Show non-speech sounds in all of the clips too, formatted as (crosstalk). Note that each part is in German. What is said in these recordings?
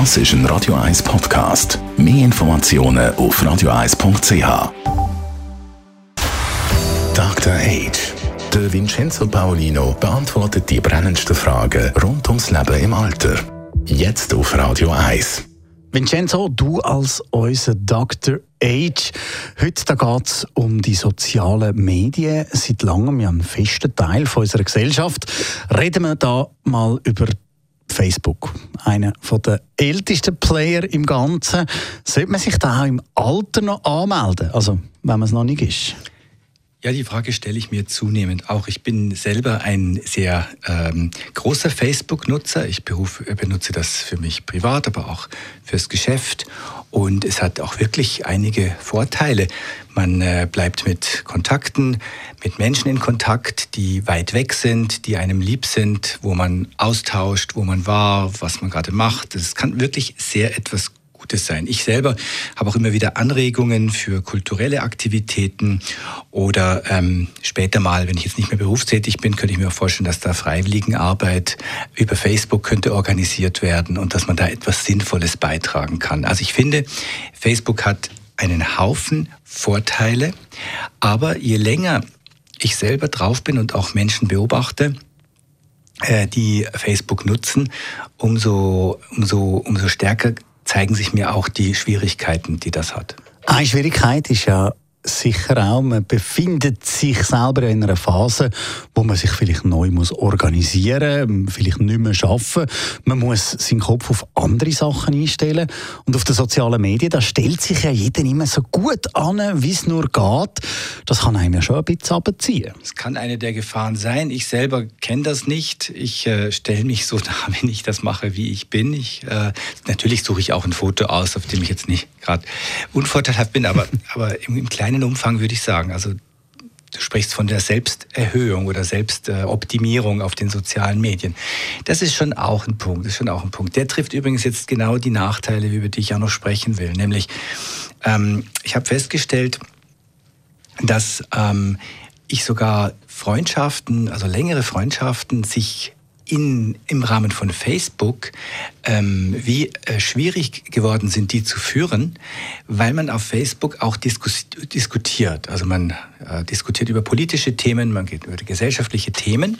Das ist ein Radio 1 Podcast. Mehr Informationen auf radio1.ch. Dr. Age. Der Vincenzo Paolino beantwortet die brennendsten Fragen rund ums Leben im Alter. Jetzt auf Radio 1. Vincenzo, du als unser Dr. Age. Heute geht es um die sozialen Medien. Seit langem ja ein fester Teil von unserer Gesellschaft. Reden wir da mal über Facebook. Einer der ältesten Player im Ganzen. Sollte man sich da auch im Alter noch anmelden? Also, wenn man es noch nicht ist? Ja, die Frage stelle ich mir zunehmend auch. Ich bin selber ein sehr ähm, großer Facebook-Nutzer. Ich beruf, benutze das für mich privat, aber auch fürs Geschäft. Und es hat auch wirklich einige Vorteile. Man äh, bleibt mit Kontakten, mit Menschen in Kontakt, die weit weg sind, die einem lieb sind, wo man austauscht, wo man war, was man gerade macht. Es kann wirklich sehr etwas Gutes sein. Ich selber habe auch immer wieder Anregungen für kulturelle Aktivitäten oder ähm, später mal, wenn ich jetzt nicht mehr berufstätig bin, könnte ich mir auch vorstellen, dass da Freiwilligenarbeit über Facebook könnte organisiert werden und dass man da etwas Sinnvolles beitragen kann. Also ich finde, Facebook hat einen Haufen Vorteile, aber je länger ich selber drauf bin und auch Menschen beobachte, äh, die Facebook nutzen, umso, umso, umso stärker zeigen sich mir auch die Schwierigkeiten, die das hat. Eine Schwierigkeit ist ja sicher auch, man befindet sich selber in einer Phase, wo man sich vielleicht neu muss organisieren muss, vielleicht nicht mehr arbeiten. Man muss seinen Kopf auf andere Sachen einstellen. Und auf den sozialen Medien, da stellt sich ja jeder immer so gut an, wie es nur geht. Das kann einem ja schon ein bisschen abziehen. Das kann eine der Gefahren sein. Ich selber kenne das nicht. Ich äh, stelle mich so (laughs) dar, wenn ich das mache, wie ich bin. Ich, äh, natürlich suche ich auch ein Foto aus, auf dem ich jetzt nicht gerade unvorteilhaft bin, aber, (laughs) aber im, im kleinen Umfang würde ich sagen. Also du sprichst von der Selbsterhöhung oder Selbstoptimierung auf den sozialen Medien. Das ist schon auch ein Punkt. Das ist schon auch ein Punkt. Der trifft übrigens jetzt genau die Nachteile, über die ich auch noch sprechen will. Nämlich, ähm, ich habe festgestellt, dass ähm, ich sogar Freundschaften, also längere Freundschaften, sich in, im Rahmen von Facebook, ähm, wie äh, schwierig geworden sind, die zu führen, weil man auf Facebook auch diskus diskutiert. Also man äh, diskutiert über politische Themen, man geht über gesellschaftliche Themen.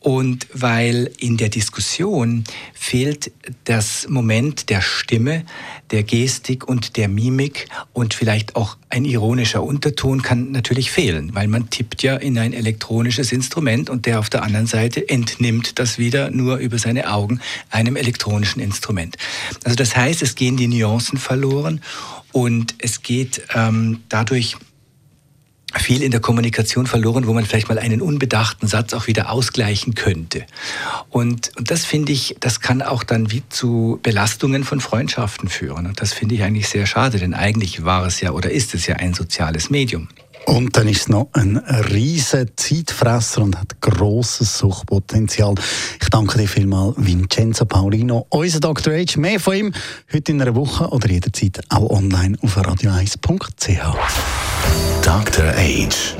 Und weil in der Diskussion fehlt das Moment der Stimme, der Gestik und der Mimik und vielleicht auch ein ironischer Unterton kann natürlich fehlen, weil man tippt ja in ein elektronisches Instrument und der auf der anderen Seite entnimmt das wieder nur über seine Augen einem elektronischen Instrument. Also das heißt, es gehen die Nuancen verloren und es geht ähm, dadurch viel in der Kommunikation verloren, wo man vielleicht mal einen unbedachten Satz auch wieder ausgleichen könnte. Und, und das finde ich, das kann auch dann wie zu Belastungen von Freundschaften führen. Und das finde ich eigentlich sehr schade, denn eigentlich war es ja oder ist es ja ein soziales Medium. Und dann ist es noch ein riesiger Zeitfresser und hat grosses Suchtpotenzial. Ich danke dir vielmals, Vincenzo Paulino, unser Dr. H. Mehr von ihm heute in einer Woche oder jederzeit auch online auf radio1.ch. Dr. Age.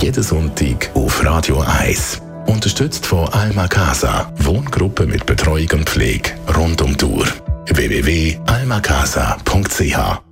Jeden Sonntag auf Radio 1. Unterstützt von Alma Casa. Wohngruppe mit Betreuung und Pflege rund um Uhr. www.almacasa.ch